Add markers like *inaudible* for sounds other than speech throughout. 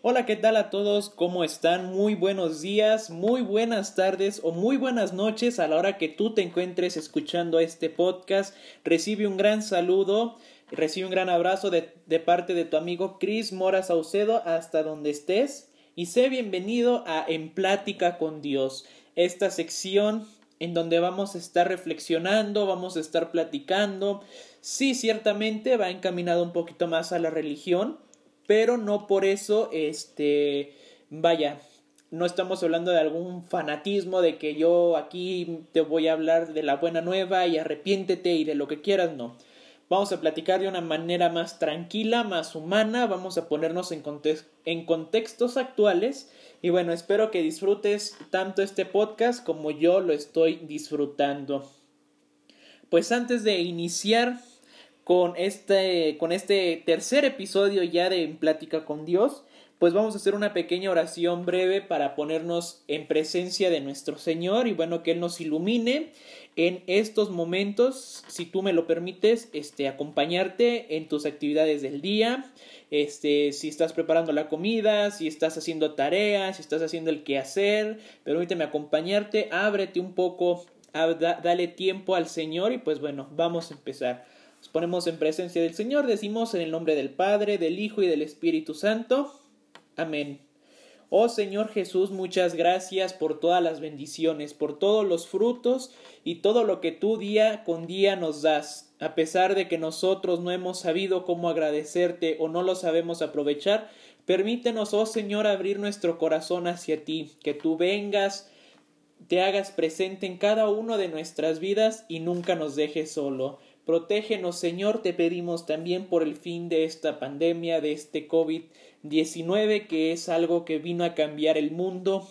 Hola, ¿qué tal a todos? ¿Cómo están? Muy buenos días, muy buenas tardes o muy buenas noches a la hora que tú te encuentres escuchando este podcast. Recibe un gran saludo, recibe un gran abrazo de, parte de tu amigo Chris Mora Saucedo hasta donde estés y sé bienvenido a En Plática con Dios, esta sección en donde vamos a estar reflexionando, vamos a estar platicando. Sí, ciertamente va encaminado un poquito más a la religión, pero no por eso, este, vaya, no estamos hablando de algún fanatismo de que yo aquí te voy a hablar de la buena nueva y arrepiéntete y de lo que quieras, no. Vamos a platicar de una manera más tranquila, más humana, vamos a ponernos en, en contextos actuales y bueno, espero que disfrutes tanto este podcast como yo lo estoy disfrutando. Pues antes de iniciar con este, con este tercer episodio ya de Plática con Dios, pues vamos a hacer una pequeña oración breve para ponernos en presencia de nuestro Señor y bueno, que Él nos ilumine en estos momentos, si tú me lo permites, este, acompañarte en tus actividades del día, este, si estás preparando la comida, si estás haciendo tareas, si estás haciendo el quehacer, permíteme acompañarte, ábrete un poco, dale tiempo al Señor y pues bueno, vamos a empezar. Nos ponemos en presencia del Señor, decimos en el nombre del Padre, del Hijo y del Espíritu Santo. Amén. Oh Señor Jesús, muchas gracias por todas las bendiciones, por todos los frutos y todo lo que tú día con día nos das. A pesar de que nosotros no hemos sabido cómo agradecerte o no lo sabemos aprovechar, permítenos, oh Señor, abrir nuestro corazón hacia ti, que tú vengas, te hagas presente en cada uno de nuestras vidas y nunca nos dejes solo. Protégenos, Señor, te pedimos también por el fin de esta pandemia, de este COVID-19, que es algo que vino a cambiar el mundo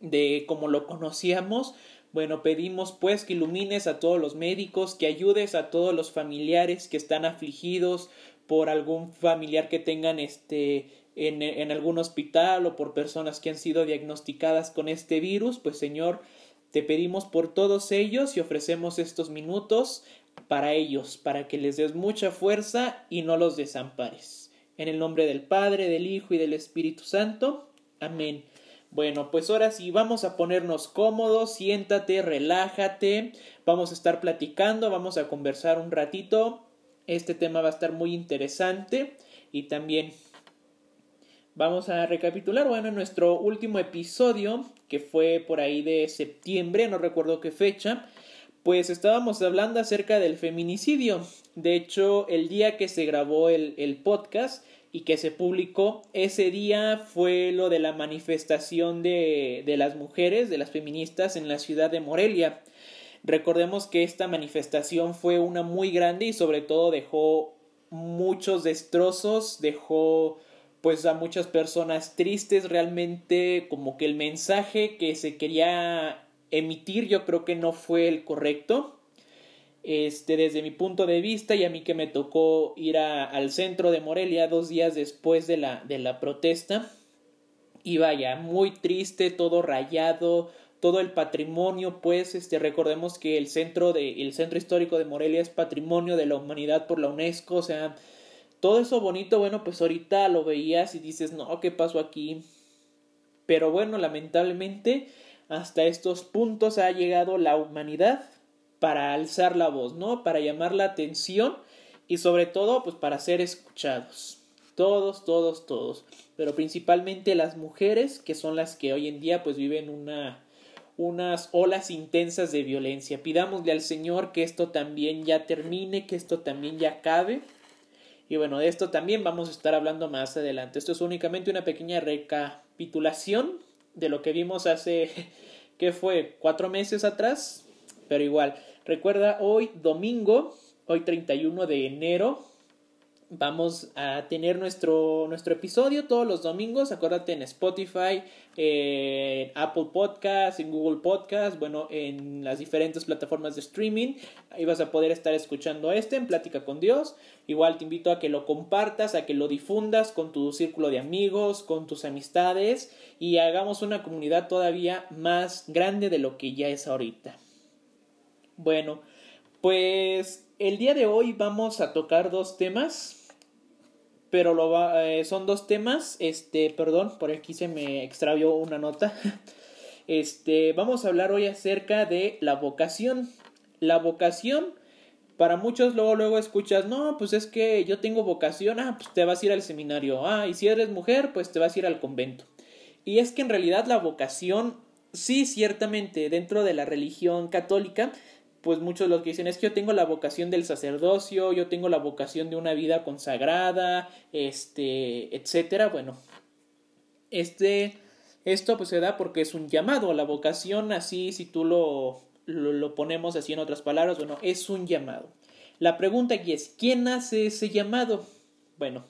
de como lo conocíamos. Bueno, pedimos pues que ilumines a todos los médicos, que ayudes a todos los familiares que están afligidos por algún familiar que tengan este en, en algún hospital o por personas que han sido diagnosticadas con este virus, pues Señor, te pedimos por todos ellos y ofrecemos estos minutos para ellos, para que les des mucha fuerza y no los desampares. En el nombre del Padre, del Hijo y del Espíritu Santo. Amén. Bueno, pues ahora sí, vamos a ponernos cómodos, siéntate, relájate, vamos a estar platicando, vamos a conversar un ratito. Este tema va a estar muy interesante y también vamos a recapitular, bueno, en nuestro último episodio, que fue por ahí de septiembre, no recuerdo qué fecha, pues estábamos hablando acerca del feminicidio. De hecho, el día que se grabó el, el, podcast y que se publicó, ese día fue lo de la manifestación de, de las mujeres, de las feministas en la ciudad de Morelia. Recordemos que esta manifestación fue una muy grande y sobre todo dejó muchos destrozos, dejó pues a muchas personas tristes, realmente como que el mensaje que se quería emitir yo creo que no fue el correcto. Este, desde mi punto de vista, y a mí que me tocó ir a, al centro de Morelia dos días después de la, de la protesta. Y vaya, muy triste, todo rayado, todo el patrimonio, pues, este, recordemos que el centro de, el centro histórico de Morelia es patrimonio de la humanidad por la UNESCO, o sea, todo eso bonito, bueno, pues ahorita lo veías y dices, no, ¿qué pasó aquí? Pero bueno, lamentablemente, hasta estos puntos ha llegado la humanidad para alzar la voz, ¿no? Para llamar la atención y sobre todo pues para ser escuchados. Todos, todos, todos. Pero principalmente las mujeres que son las que hoy en día pues viven una unas olas intensas de violencia. Pidámosle al Señor que esto también ya termine, que esto también ya acabe. Y bueno, de esto también vamos a estar hablando más adelante. Esto es únicamente una pequeña recapitulación de lo que vimos hace, *laughs* ¿qué fue? Cuatro meses atrás, pero igual. Recuerda, hoy domingo, hoy 31 de enero, vamos a tener nuestro, nuestro episodio todos los domingos. Acuérdate en Spotify, en Apple Podcast, en Google Podcast, bueno, en las diferentes plataformas de streaming. Ahí vas a poder estar escuchando este en Plática con Dios. Igual te invito a que lo compartas, a que lo difundas con tu círculo de amigos, con tus amistades y hagamos una comunidad todavía más grande de lo que ya es ahorita. Bueno, pues el día de hoy vamos a tocar dos temas pero lo va, eh, son dos temas. Este, perdón, por aquí se me extravió una nota. *laughs* Este, vamos a hablar hoy acerca de la vocación. La vocación, para muchos luego luego escuchas, no, pues es que yo tengo vocación, ah, pues te vas a ir al seminario, ah, y si eres mujer, pues te vas a ir al convento. Y es que en realidad la vocación, sí, ciertamente, dentro de la religión católica, pues muchos lo que dicen es que yo tengo la vocación del sacerdocio, yo tengo la vocación de una vida consagrada, este, etcétera. Bueno, este esto pues se da porque es un llamado, la vocación así, si tú lo, lo, ponemos así en otras palabras, bueno, es un llamado. La pregunta aquí es, ¿quién hace ese llamado? Bueno,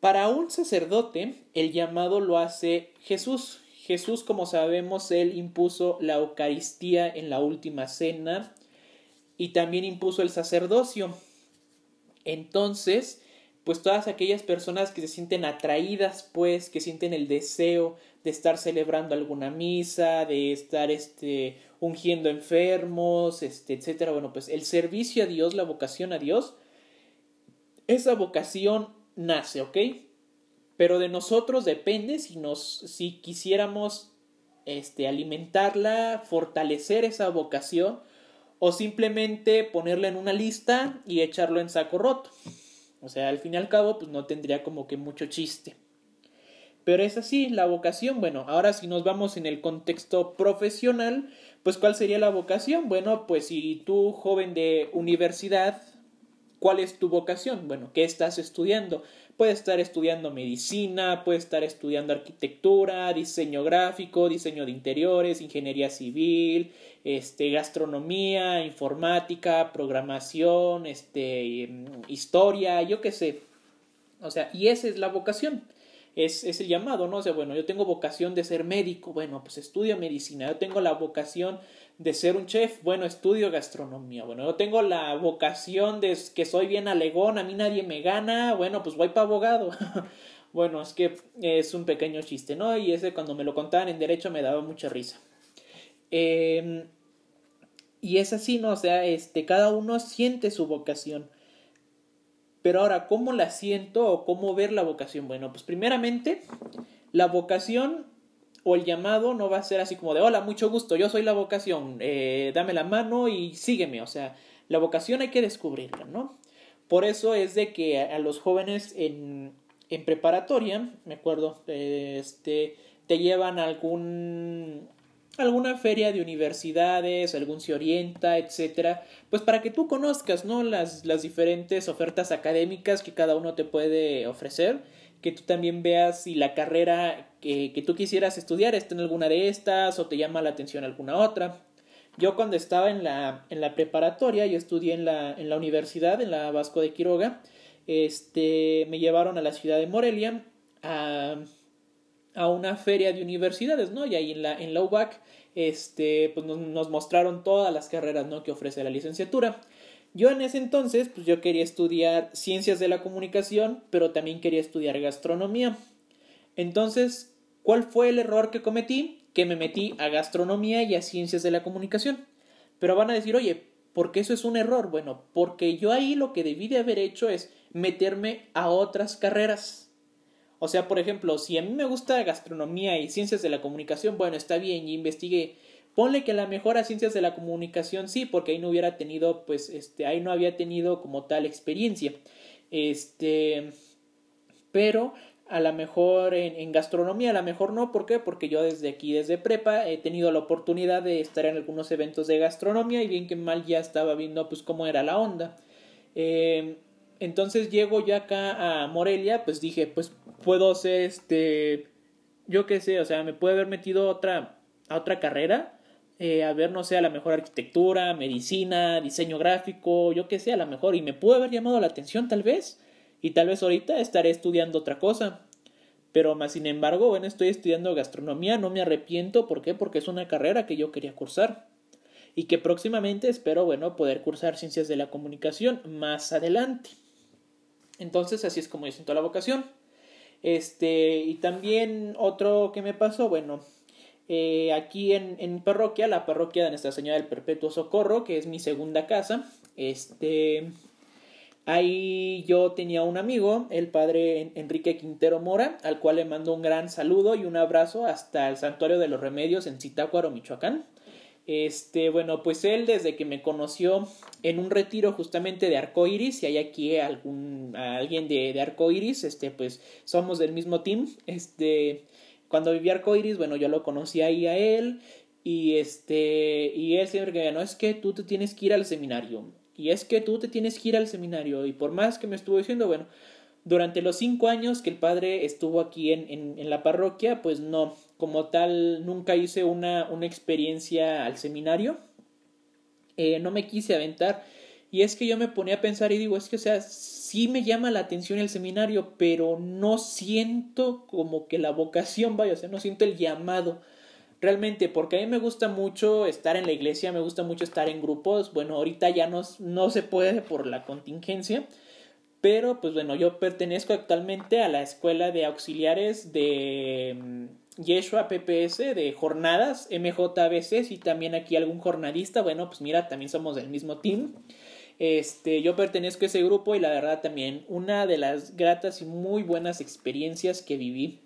para un sacerdote el llamado lo hace Jesús. Jesús, como sabemos, él impuso la Eucaristía en la última cena y también impuso el sacerdocio. Entonces, pues todas aquellas personas que se sienten atraídas, pues, que sienten el deseo de estar celebrando alguna misa, de estar este ungiendo enfermos, este, etcétera. Bueno, pues el servicio a Dios, la vocación a Dios, esa vocación nace, ¿ok? Pero de nosotros depende si nos, si quisiéramos este, alimentarla, fortalecer esa vocación, o simplemente ponerla en una lista y echarlo en saco roto. O sea, al fin y al cabo, pues no tendría como que mucho chiste. Pero es así, la vocación, bueno, ahora si nos vamos en el contexto profesional, pues ¿cuál sería la vocación? Bueno, pues si tú, joven de universidad, ¿cuál es tu vocación? Bueno, ¿qué estás estudiando? Puedes estar estudiando medicina, puedes estar estudiando arquitectura, diseño gráfico, diseño de interiores, ingeniería civil, este, gastronomía, informática, programación, este, historia, yo qué sé. O sea, y esa es la vocación. Es, es, el llamado, ¿no? O sea, bueno, yo tengo vocación de ser médico, bueno, pues estudio medicina, yo tengo la vocación de ser un chef, bueno, estudio gastronomía, bueno, yo tengo la vocación de que soy bien alegón, a mí nadie me gana, bueno, pues voy para abogado. *laughs* bueno, es que es un pequeño chiste, ¿no? Y ese cuando me lo contaban en derecho me daba mucha risa. Em, y es así, ¿no? O sea, este, cada uno siente su vocación. Pero ahora, ¿cómo la siento o cómo ver la vocación? Bueno, pues primeramente, la vocación o el llamado no va a ser así como de hola, mucho gusto, yo soy la vocación, eh, dame la mano y sígueme. O sea, la vocación hay que descubrirla, ¿no? Por eso es de que a, los jóvenes en, en preparatoria, me acuerdo, este, te llevan a algún alguna feria de universidades, algún se orienta, etcétera, pues para que tú conozcas, ¿no? Las, las diferentes ofertas académicas que cada uno te puede ofrecer que tú también veas si la carrera que, que, tú quisieras estudiar está en alguna de estas o te llama la atención alguna otra. Yo cuando estaba en la, en la preparatoria, yo estudié en la, en la universidad, en la Vasco de Quiroga, este, me llevaron a la ciudad de Morelia a, a una feria de universidades, ¿no? Y ahí en la, en la UBAC, este, pues nos, nos mostraron todas las carreras, ¿no? Que ofrece la licenciatura. Yo en ese entonces, pues yo quería estudiar ciencias de la comunicación, pero también quería estudiar gastronomía. Entonces, ¿cuál fue el error que cometí? Que me metí a gastronomía y a ciencias de la comunicación. Pero van a decir, oye, ¿por qué eso es un error? Bueno, porque yo ahí lo que debí de haber hecho es meterme a otras carreras. O sea, por ejemplo, si a mí me gusta gastronomía y ciencias de la comunicación, bueno, está bien, y investigué Ponle que la mejor a ciencias de la comunicación sí, porque ahí no hubiera tenido, pues, este, ahí no había tenido como tal experiencia. Este, pero a lo mejor en, gastronomía, a lo mejor no, ¿por qué? Porque yo desde aquí, desde prepa, he tenido la oportunidad de estar en algunos eventos de gastronomía y bien que mal ya estaba viendo pues cómo era la onda. Eh, entonces llego yo acá a Morelia, pues dije, pues puedo ser este, yo qué sé, o sea, me puede haber metido otra, a otra carrera eh, a ver, no sé, a la mejor arquitectura, medicina, diseño gráfico, yo qué sé, a lo mejor, y me pudo haber llamado la atención tal vez, y tal vez ahorita estaré estudiando otra cosa. Pero más sin embargo, bueno, estoy estudiando gastronomía, no me arrepiento, ¿por qué? Porque es una carrera que yo quería cursar. Y que próximamente espero, bueno, poder cursar ciencias de la comunicación más adelante. Entonces, así es como yo siento la vocación. Este, y también otro que me pasó, bueno, eh, aquí en, en, parroquia, la parroquia de Nuestra Señora del Perpetuo Socorro, que es mi segunda casa. Este, Ahí yo tenía un amigo, el padre Enrique Quintero Mora, al cual le mando un gran saludo y un abrazo hasta el Santuario de los Remedios en Zitácuaro, Michoacán. Este, bueno, pues él desde que me conoció en un retiro justamente de Arcoiris, si hay aquí algún alguien de, de Arcoiris, este, pues somos del mismo team. Este, cuando vivía Arcoiris, bueno, yo lo conocí ahí a él y este, y él siempre que me no es que tú te tienes que ir al seminario y es que tú te tienes que ir al seminario. Y por más que me estuvo diciendo, bueno, durante los cinco años que el padre estuvo aquí en, en, en la parroquia, pues no, como tal, nunca hice una, una experiencia al seminario. Eh, no me quise aventar. Y es que yo me ponía a pensar y digo, es que, o sea, sí me llama la atención el seminario, pero no siento como que la vocación vaya, o sea, no siento el llamado. Realmente, porque a mí me gusta mucho estar en la iglesia, me gusta mucho estar en grupos, bueno, ahorita ya no, no se puede por la contingencia, pero pues bueno, yo pertenezco actualmente a la escuela de auxiliares de mm, Yeshua PPS, de jornadas, MJBC, y también aquí algún jornalista, bueno, pues mira, también somos del mismo team. Este, yo pertenezco a ese grupo y la verdad también una de las gratas y muy buenas experiencias que viví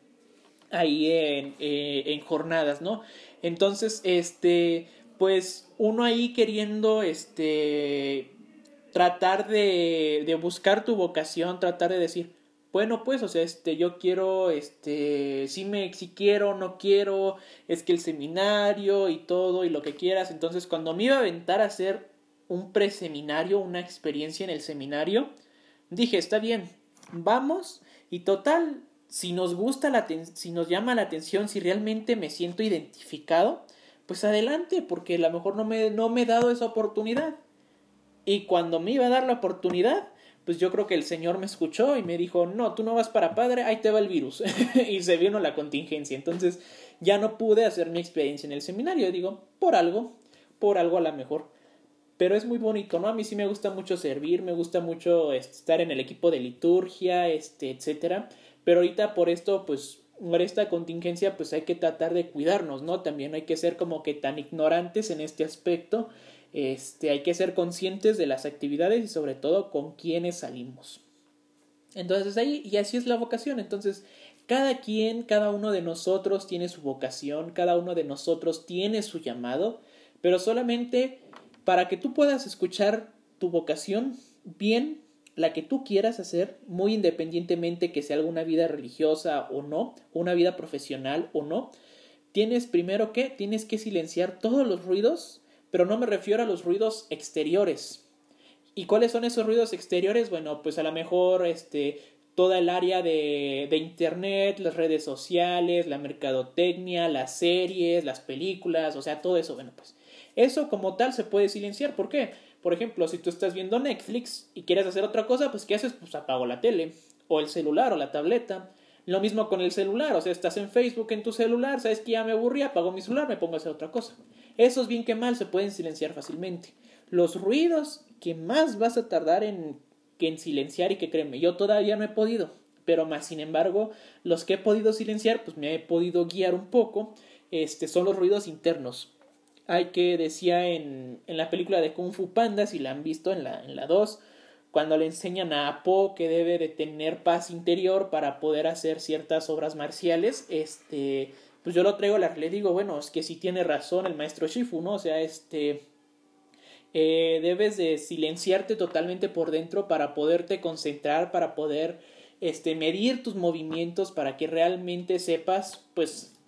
ahí en, eh, en jornadas, ¿no? Entonces, este, pues uno ahí queriendo, este, tratar de, de buscar tu vocación, tratar de decir, bueno, pues, o sea, este, yo quiero, este, si me, si quiero, no quiero, es que el seminario y todo y lo que quieras. Entonces, cuando me iba a aventar a hacer un preseminario, una experiencia en el seminario, dije, está bien, vamos y total, si nos gusta la si nos llama la atención, si realmente me siento identificado, pues adelante, porque a lo mejor no me, no me he dado esa oportunidad. Y cuando me iba a dar la oportunidad, pues yo creo que el Señor me escuchó y me dijo, no, tú no vas para padre, ahí te va el virus. *laughs* y se vino la contingencia. Entonces ya no pude hacer mi experiencia en el seminario. Digo, por algo, por algo a lo mejor. Pero es muy bonito, ¿no? A mí sí me gusta mucho servir, me gusta mucho estar en el equipo de liturgia, este, etcétera. Pero ahorita por esto, pues, por esta contingencia, pues hay que tratar de cuidarnos, ¿no? También hay que ser como que tan ignorantes en este aspecto. Este, hay que ser conscientes de las actividades y sobre todo con quiénes salimos. Entonces ahí, y así es la vocación. Entonces, cada quien, cada uno de nosotros tiene su vocación, cada uno de nosotros tiene su llamado, pero solamente para que tú puedas escuchar tu vocación bien, la que tú quieras hacer, muy independientemente que sea alguna vida religiosa o no, una vida profesional o no, tienes primero que tienes que silenciar todos los ruidos, pero no me refiero a los ruidos exteriores. ¿Y cuáles son esos ruidos exteriores? Bueno, pues a lo mejor este toda el área de, de internet, las redes sociales, la mercadotecnia, las series, las películas, o sea, todo eso, bueno, pues eso como tal se puede silenciar. ¿Por qué? Por ejemplo, si tú estás viendo Netflix y quieres hacer otra cosa, pues ¿qué haces? Pues apago la tele, o el celular, o la tableta. Lo mismo con el celular, o sea, estás en Facebook en tu celular, sabes que ya me aburrí, apago mi celular, me pongo a hacer otra cosa. Esos bien que mal se pueden silenciar fácilmente. Los ruidos que más vas a tardar en, que en silenciar y que créeme, yo todavía no he podido, pero más sin embargo, los que he podido silenciar, pues me he podido guiar un poco, este, son los ruidos internos hay que decía en, en la película de Kung Fu Panda, si la han visto en la, en la 2, cuando le enseñan a Apo que debe de tener paz interior para poder hacer ciertas obras marciales, este, pues yo lo traigo, le digo, bueno, es que si tiene razón el maestro Shifu, ¿no? O sea, este, eh, debes de silenciarte totalmente por dentro para poderte concentrar, para poder, este, medir tus movimientos, para que realmente sepas, pues,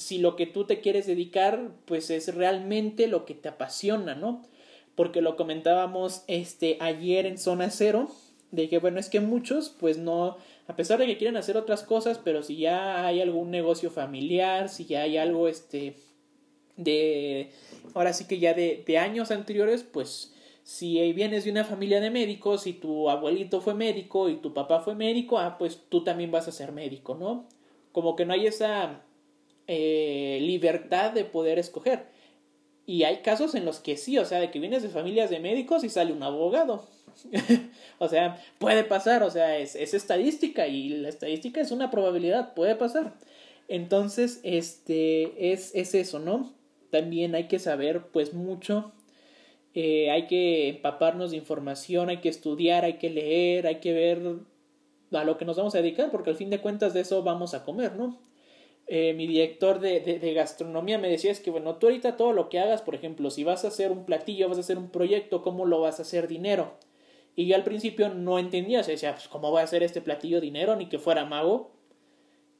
si lo que tú te quieres dedicar pues es realmente lo que te apasiona, ¿no? Porque lo comentábamos este ayer en zona cero, de que bueno, es que muchos pues no, a pesar de que quieren hacer otras cosas, pero si ya hay algún negocio familiar, si ya hay algo este de, ahora sí que ya de, de años anteriores, pues si vienes de una familia de médicos y tu abuelito fue médico y tu papá fue médico, ah, pues tú también vas a ser médico, ¿no? Como que no hay esa eh, libertad de poder escoger. Y hay casos en los que sí, o sea, de que vienes de familias de médicos y sale un abogado. *laughs* o sea, puede pasar, o sea, es, es, estadística y la estadística es una probabilidad, puede pasar. Entonces, este, es, es eso, ¿no? También hay que saber, pues, mucho eh, hay que empaparnos de información, hay que estudiar, hay que leer, hay que ver a lo que nos vamos a dedicar, porque al fin de cuentas de eso vamos a comer, ¿no? Eh, mi director de, de, gastronomía me decía es que, bueno, tú ahorita todo lo que hagas, por ejemplo, si vas a hacer un platillo, vas a hacer un proyecto, ¿cómo lo vas a hacer dinero? Y yo al principio no entendía, o sea, decía, pues, ¿cómo voy a hacer este platillo dinero? Ni que fuera mago.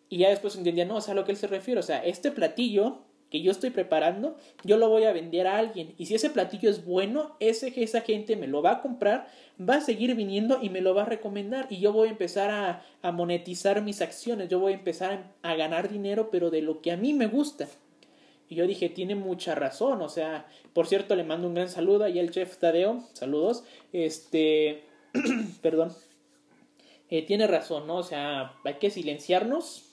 Y ya después entendía, no, o sea, a lo que él se refiere, o sea, este platillo que yo estoy preparando, yo lo voy a vender a alguien. Y si ese platillo es bueno, ese, esa gente me lo va a comprar, va a seguir viniendo y me lo va a recomendar. Y yo voy a empezar a, monetizar mis acciones, yo voy a empezar a, ganar dinero, pero de lo que a mí me gusta. Y yo dije, tiene mucha razón, o sea, por cierto, le mando un gran saludo ahí al chef Tadeo, saludos, este, *clears throat* perdón, eh, tiene razón, ¿no? O sea, hay que silenciarnos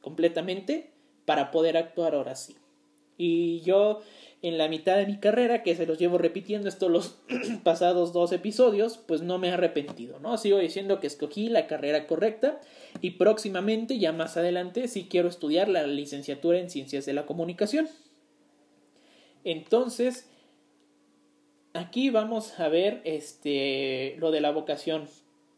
completamente para poder actuar ahora sí. Y yo en la mitad de mi carrera, que se los llevo repitiendo estos los *clears throat* pasados dos episodios, pues no me he arrepentido, ¿no? Sigo diciendo que escogí la carrera correcta y próximamente, ya más adelante, sí quiero estudiar la licenciatura en Ciencias de la Comunicación. Entonces, aquí vamos a ver este lo de la vocación.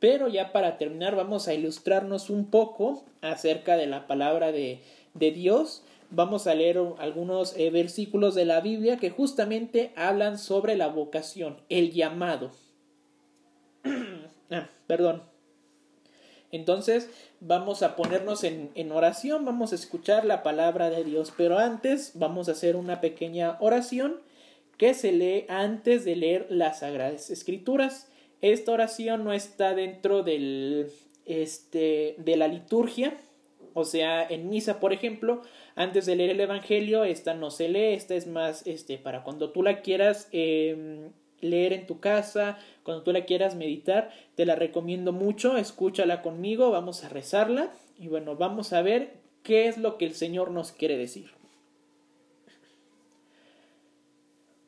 Pero ya para terminar vamos a ilustrarnos un poco acerca de la palabra de, de Dios vamos a leer algunos eh, versículos de la Biblia que justamente hablan sobre la vocación, el llamado. *clears throat* ah, perdón. Entonces vamos a ponernos en, en, oración, vamos a escuchar la palabra de Dios, pero antes vamos a hacer una pequeña oración que se lee antes de leer las Sagradas Escrituras. Esta oración no está dentro del, este, de la liturgia, o sea, en misa, por ejemplo, antes de leer el Evangelio, esta no se lee, esta es más este, para cuando tú la quieras em, leer en tu casa, cuando tú la quieras meditar, te la recomiendo mucho, escúchala conmigo, vamos a rezarla y bueno, vamos a ver qué es lo que el Señor nos quiere decir.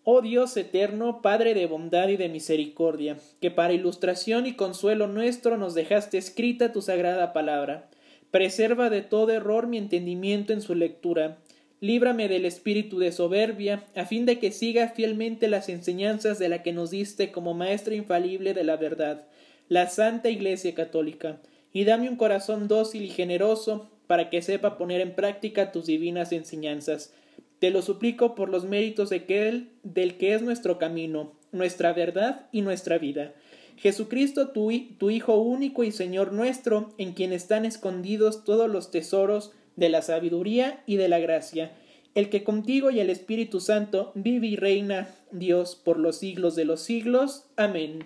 Oh Dios eterno, Padre de bondad y de misericordia, que para ilustración y consuelo nuestro nos dejaste escrita tu sagrada palabra Preserva de todo error mi entendimiento en su lectura. Líbrame del espíritu de soberbia, a fin de que siga fielmente las enseñanzas de la que nos diste como maestra infalible de la verdad, la Santa Iglesia Católica, y dame un corazón dócil y generoso para que sepa poner en práctica tus divinas enseñanzas. Te lo suplico por los méritos de aquel del que es nuestro camino, nuestra verdad y nuestra vida Jesucristo, tu, tu Hijo único y Señor nuestro, en quien están escondidos todos los tesoros de la sabiduría y de la gracia, el que contigo y el Espíritu Santo vive y reina Dios por los siglos de los siglos. Amén.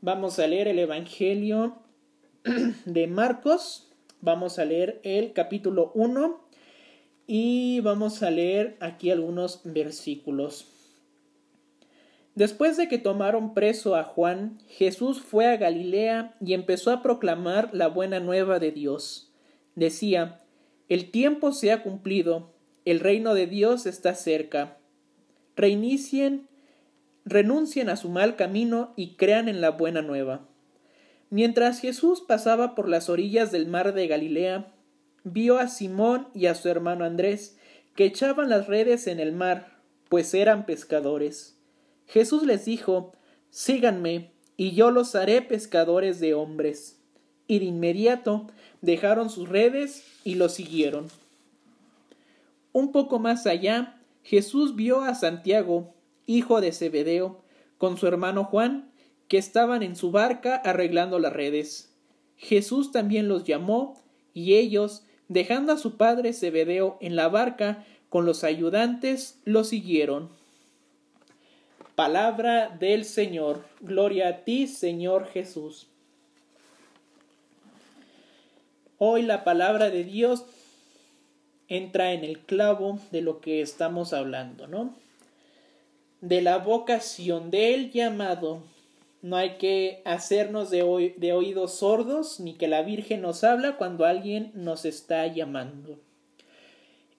Vamos a leer el Evangelio *clears throat* de Marcos. Vamos a leer el capítulo 1 y vamos a leer aquí algunos versículos. Después de que tomaron preso a Juan, Jesús fue a Galilea y empezó a proclamar la buena nueva de Dios. Decía, El tiempo se ha cumplido, el reino de Dios está cerca. Reinicien, renuncien a su mal camino y crean en la buena nueva. Mientras Jesús pasaba por las orillas del mar de Galilea, vio a Simón y a su hermano Andrés, que echaban las redes en el mar, pues eran pescadores. Jesús les dijo, Síganme, y yo los haré pescadores de hombres. Y de inmediato dejaron sus redes y lo siguieron. Un poco más allá, Jesús vio a Santiago, hijo de Zebedeo, con su hermano Juan, que estaban en su barca arreglando las redes. Jesús también los llamó, y ellos, dejando a su padre Zebedeo en la barca con los ayudantes, lo siguieron. Palabra del Señor. Gloria a ti, Señor Jesús. Hoy la palabra de Dios entra en el clavo de lo que estamos hablando, ¿no? De la vocación, del llamado. No hay que hacernos de, de oídos sordos, ni que la Virgen nos habla cuando alguien nos está llamando.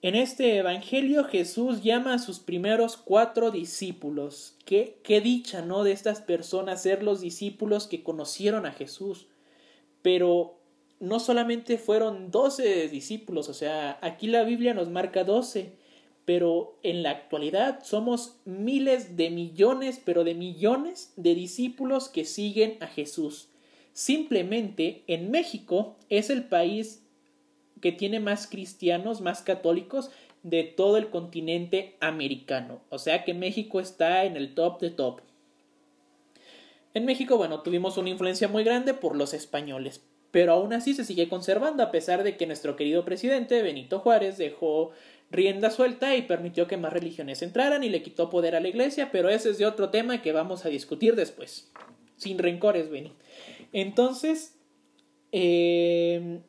En este Evangelio Jesús llama a sus primeros cuatro discípulos. Qué, qué dicha, ¿no? De estas personas ser los discípulos que conocieron a Jesús. Pero no solamente fueron doce discípulos, o sea, aquí la Biblia nos marca doce, pero en la actualidad somos miles de millones, pero de millones de discípulos que siguen a Jesús. Simplemente en México es el país que tiene más cristianos, más católicos de todo el continente americano. O sea que México está en el top de top. En México, bueno, tuvimos una influencia muy grande por los españoles, pero aún así se sigue conservando a pesar de que nuestro querido presidente Benito Juárez dejó rienda suelta y permitió que más religiones entraran y le quitó poder a la iglesia, pero ese es de otro tema que vamos a discutir después. Sin rencores, Beni. Entonces, eh,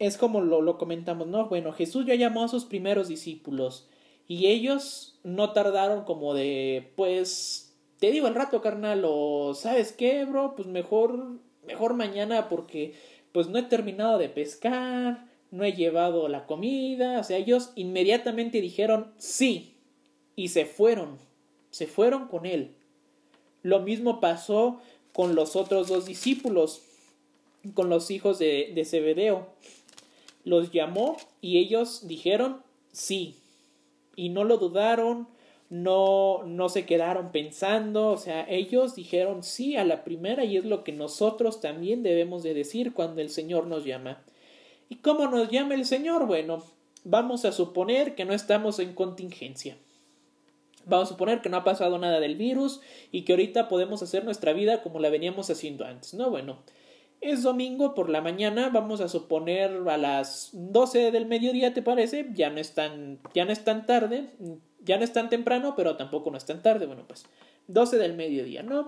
es como lo, lo comentamos, ¿no? Bueno, Jesús ya llamó a sus primeros discípulos y ellos no tardaron como de, pues, te digo el rato, carnal, o sabes qué, bro, pues mejor, mejor mañana porque pues no he terminado de pescar, no he llevado la comida, o sea, ellos inmediatamente dijeron sí y se fueron, se fueron con él. Lo mismo pasó con los otros dos discípulos, con los hijos de, de Zebedeo. Los llamó y ellos dijeron sí. Y no lo dudaron, no, no se quedaron pensando, o sea, ellos dijeron sí a la primera y es lo que nosotros también debemos de decir cuando el Señor nos llama. ¿Y cómo nos llama el Señor? Bueno, vamos a suponer que no estamos en contingencia. Vamos a suponer que no ha pasado nada del virus y que ahorita podemos hacer nuestra vida como la veníamos haciendo antes, ¿no? Bueno, es domingo por la mañana, vamos a suponer a las 12 del mediodía, ¿te parece? Ya no es tan, ya no es tan tarde, ya no es tan temprano, pero tampoco no es tan tarde. Bueno, pues 12 del mediodía, ¿no?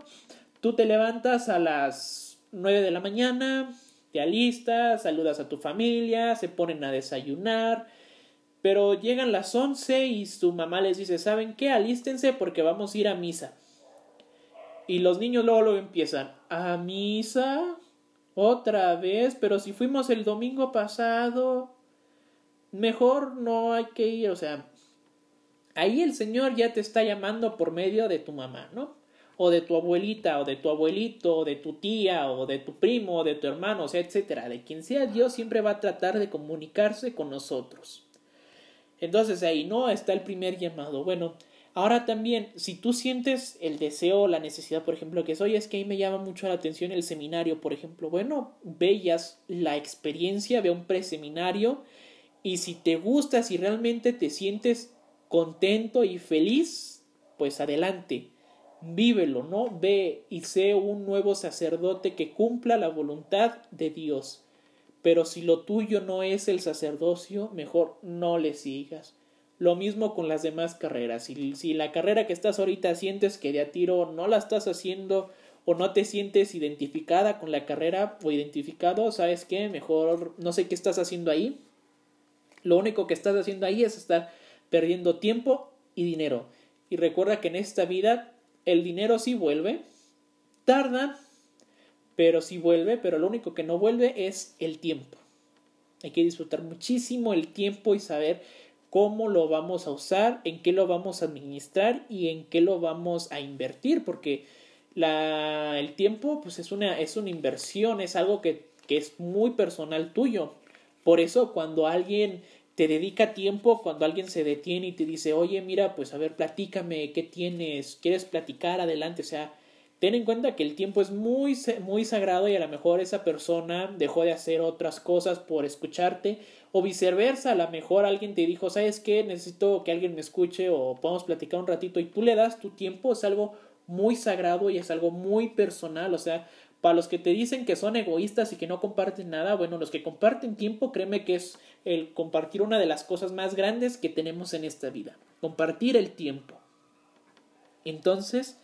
Tú te levantas a las 9 de la mañana, te alistas, saludas a tu familia, se ponen a desayunar, pero llegan las 11 y su mamá les dice, ¿saben qué? Alístense porque vamos a ir a misa. Y los niños luego lo empiezan, ¿a misa? ¿Otra vez? Pero si fuimos el domingo pasado, mejor no hay que ir, o sea, ahí el Señor ya te está llamando por medio de tu mamá, ¿no? O de tu abuelita, o de tu abuelito, o de tu tía, o de tu primo, o de tu hermano, o sea, etcétera. De quien sea Dios siempre va a tratar de comunicarse con nosotros. Entonces ahí no está el primer llamado. Bueno, ahora también, si tú sientes el deseo, la necesidad, por ejemplo, que soy, es que ahí me llama mucho la atención el seminario, por ejemplo. Bueno, veas la experiencia, ve un preseminario y si te gusta, si realmente te sientes contento y feliz, pues adelante, vívelo, ¿no? Ve y sé un nuevo sacerdote que cumpla la voluntad de Dios. Pero si lo tuyo no es el sacerdocio, mejor no le sigas. Lo mismo con las demás carreras. Si, la carrera que estás ahorita sientes que de a tiro no la estás haciendo o no te sientes identificada con la carrera o identificado, ¿sabes qué? Mejor no sé qué estás haciendo ahí. Lo único que estás haciendo ahí es estar perdiendo tiempo y dinero. Y recuerda que en esta vida el dinero sí vuelve, tarda, pero sí vuelve, pero lo único que no vuelve es el tiempo. Hay que disfrutar muchísimo el tiempo y saber cómo lo vamos a usar, en qué lo vamos a administrar y en qué lo vamos a invertir, porque la, el tiempo pues es una, es una inversión, es algo que, que es muy personal tuyo. Por eso cuando alguien te dedica tiempo cuando alguien se detiene y te dice, oye, mira, pues a ver, platícame, ¿qué tienes? ¿Quieres platicar? Adelante, o sea, ten en cuenta que el tiempo es muy, muy sagrado y a lo mejor esa persona dejó de hacer otras cosas por escucharte o viceversa, a lo mejor alguien te dijo, ¿sabes qué? Necesito que alguien me escuche o podemos platicar un ratito y tú le das tu tiempo, es algo muy sagrado y es algo muy personal, o sea, para los que te dicen que son egoístas y que no comparten nada, bueno, los que comparten tiempo, créeme que es el compartir una de las cosas más grandes que tenemos en esta vida, compartir el tiempo. Entonces,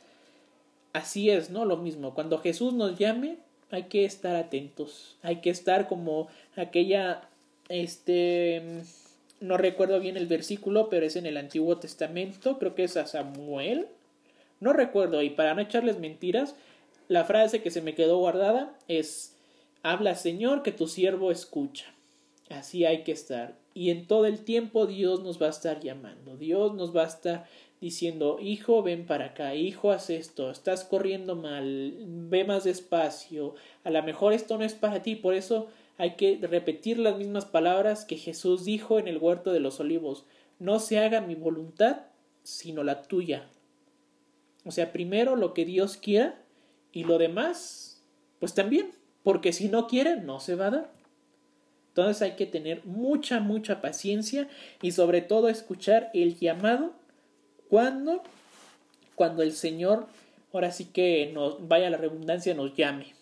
así es, ¿no? Lo mismo, cuando Jesús nos llame, hay que estar atentos, hay que estar como aquella, este, no recuerdo bien el versículo, pero es en el Antiguo Testamento, creo que es a Samuel, no recuerdo, y para no echarles mentiras, la frase que se me quedó guardada es Habla Señor que tu siervo escucha. Así hay que estar. Y en todo el tiempo Dios nos va a estar llamando. Dios nos va a estar diciendo, hijo, ven para acá, hijo, haz esto, estás corriendo mal, ve más despacio, a lo mejor esto no es para ti, por eso hay que repetir las mismas palabras que Jesús dijo en el huerto de los olivos. no se haga mi voluntad, sino la tuya. O sea, primero lo que Dios quiera y lo demás, pues también, porque si no quiere, no se va a dar. Entonces hay que tener mucha, mucha paciencia y sobre todo escuchar el llamado cuando, cuando el Señor, ahora sí que nos vaya la redundancia, nos llame.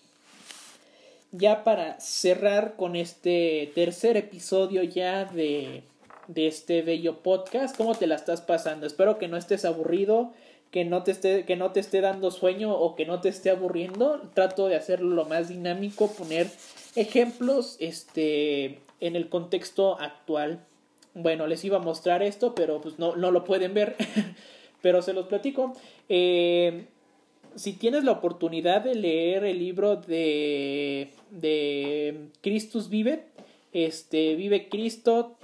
Ya para cerrar con este tercer episodio ya de, de este bello podcast, ¿cómo te la estás pasando? Espero que no estés aburrido, que no te esté, que no te esté dando sueño o que no te esté aburriendo. Trato de hacerlo lo más dinámico, poner ejemplos este, en el contexto actual. Bueno, les iba a mostrar esto, pero pues no, no lo pueden ver, *laughs* pero se los platico. Eh, si tienes la oportunidad de leer el libro de, de Christus Vive, este, Vive Cristo,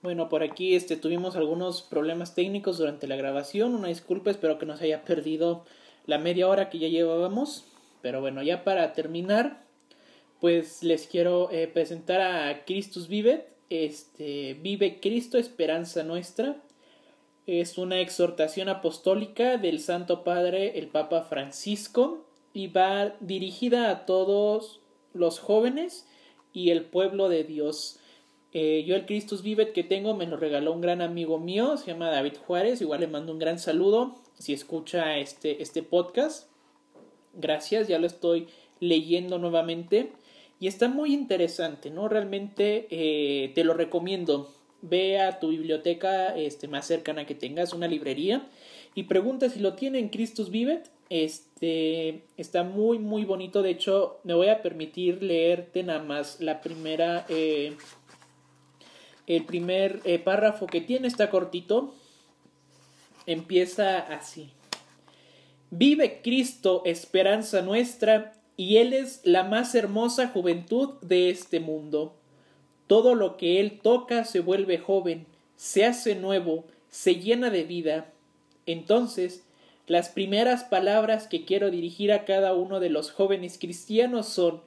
bueno, por aquí este, tuvimos algunos problemas técnicos durante la grabación. Una disculpa, espero que no se haya perdido la media hora que ya llevábamos. Pero bueno, ya para terminar, pues les quiero eh, presentar a Christus Vive. Este, Vive Cristo, esperanza nuestra. Es una exhortación apostólica del Santo Padre, el Papa Francisco, y va dirigida a todos los jóvenes y el pueblo de Dios. Eh, yo el Christus Vivet que tengo me lo regaló un gran amigo mío, se llama David Juárez, igual le mando un gran saludo si escucha este, este podcast. Gracias, ya lo estoy leyendo nuevamente y está muy interesante, ¿no? Realmente eh, te lo recomiendo. Ve a tu biblioteca este, más cercana que tengas, una librería, y pregunta si lo tiene en Christus Vivet. Este está muy, muy bonito. De hecho, me voy a permitir leerte nada más la primera. Eh, el primer eh, párrafo que tiene está cortito. Empieza así. Vive Cristo, esperanza nuestra, y Él es la más hermosa juventud de este mundo. Todo lo que Él toca se vuelve joven, se hace nuevo, se llena de vida. Entonces, las primeras palabras que quiero dirigir a cada uno de los jóvenes cristianos son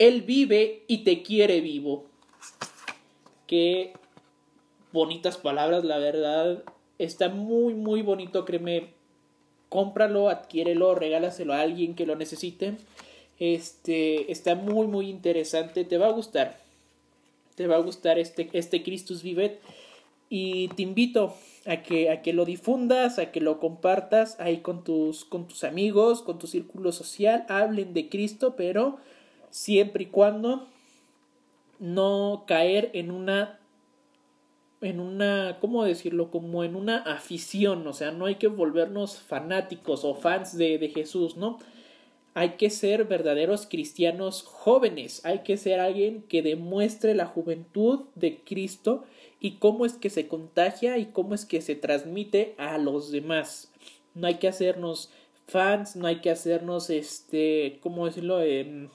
Él vive y te quiere vivo. Qué bonitas palabras, la verdad. Está muy, muy bonito, créeme. Cómpralo, adquiérelo, regálaselo a alguien que lo necesite. Este está muy, muy interesante. Te va a gustar. Te va a gustar este, este Christus Vivet. Y te invito a que, a que lo difundas, a que lo compartas ahí con tus, con tus amigos, con tu círculo social. Hablen de Cristo, pero siempre y cuando no caer en una en una, ¿cómo decirlo? Como en una afición, o sea, no hay que volvernos fanáticos o fans de, de Jesús, ¿no? Hay que ser verdaderos cristianos jóvenes, hay que ser alguien que demuestre la juventud de Cristo y cómo es que se contagia y cómo es que se transmite a los demás. No hay que hacernos fans, no hay que hacernos, este, ¿cómo decirlo? Eh,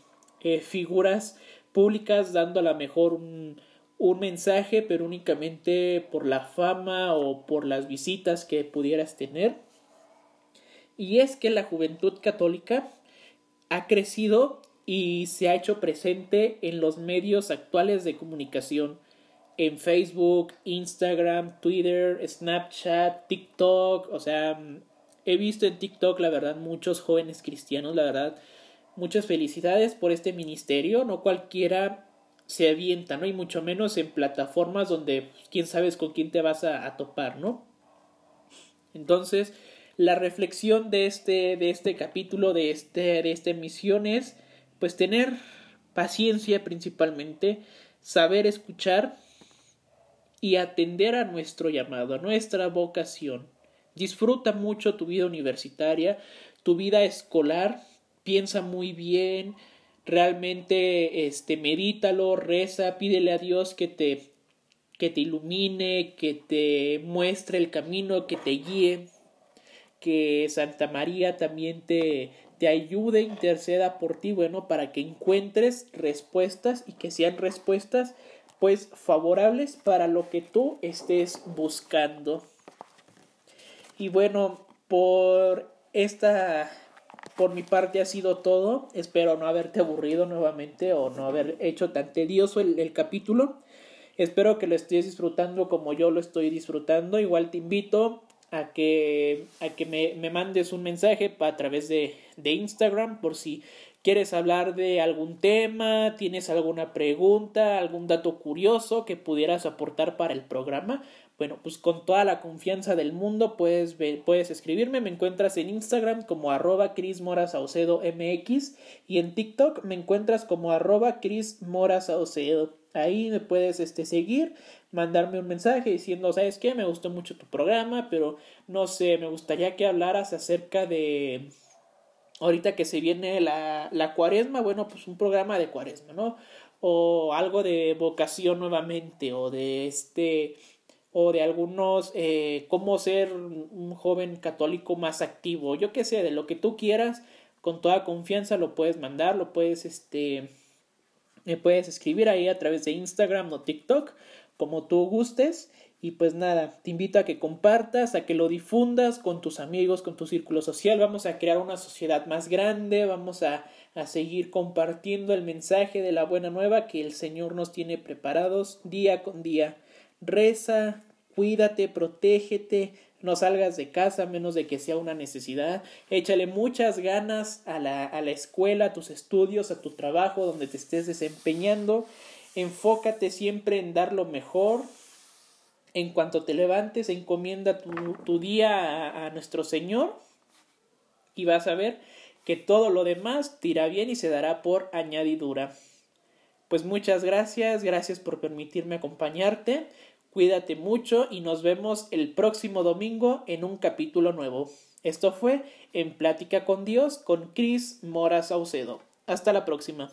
figuras públicas dando a lo mejor un mensaje, pero únicamente por la fama o por las visitas que pudieras tener. Y es que la juventud católica ha crecido y se ha hecho presente en los medios actuales de comunicación, en Facebook, Instagram, Twitter, Snapchat, TikTok, o sea, he visto en TikTok, la verdad, muchos jóvenes cristianos, la verdad, muchas felicidades por este ministerio, no cualquiera se avienta, ¿no? Y mucho menos en plataformas donde pues, quién sabes con quién te vas a, topar, ¿no? Entonces, la reflexión de este, de este capítulo, de, este, de esta emisión es, pues, tener paciencia principalmente, saber escuchar y atender a nuestro llamado, a nuestra vocación. Disfruta mucho tu vida universitaria, tu vida escolar, piensa muy bien, realmente este medítalo, reza, pídele a Dios que te que te ilumine, que te muestre el camino, que te guíe, que Santa María también te, te ayude, interceda por ti, bueno, para que encuentres respuestas y que sean respuestas pues favorables para lo que tú estés buscando. Y bueno, por esta por mi parte ha sido todo. Espero no haberte aburrido nuevamente o no haber hecho tan tedioso el, capítulo. Espero que lo estés disfrutando como yo lo estoy disfrutando. Igual te invito a que, a que me, me mandes un mensaje a través de, de Instagram por si quieres hablar de algún tema, tienes alguna pregunta, algún dato curioso que pudieras aportar para el programa. Bueno, pues con toda la confianza del mundo puedes, puedes escribirme. Me encuentras en Instagram como arroba MX y en TikTok me encuentras como arroba Saucedo. Ahí me puedes este, seguir, mandarme un mensaje diciendo, ¿sabes qué? Me gustó mucho tu programa, pero no sé, me gustaría que hablaras acerca de... Ahorita que se viene la, la cuaresma, bueno, pues un programa de cuaresma, ¿no? O algo de vocación nuevamente, o de este o de algunos eh, cómo ser un joven católico más activo, yo qué sé, de lo que tú quieras, con toda confianza lo puedes mandar, lo puedes este me puedes escribir ahí a través de Instagram o TikTok, como tú gustes. Y pues nada, te invito a que compartas, a que lo difundas con tus amigos, con tu círculo social. Vamos a crear una sociedad más grande, vamos a, a seguir compartiendo el mensaje de la buena nueva que el Señor nos tiene preparados día con día. Reza, cuídate, protégete, no salgas de casa a menos de que sea una necesidad. Échale muchas ganas a la, a la escuela, a tus estudios, a tu trabajo, donde te estés desempeñando. Enfócate siempre en dar lo mejor. En cuanto te levantes, encomienda tu, tu día a, a nuestro Señor y vas a ver que todo lo demás te irá bien y se dará por añadidura. Pues muchas gracias, gracias por permitirme acompañarte. Cuídate mucho y nos vemos el próximo domingo en un capítulo nuevo. Esto fue En Plática con Dios con Cris Mora Saucedo. Hasta la próxima.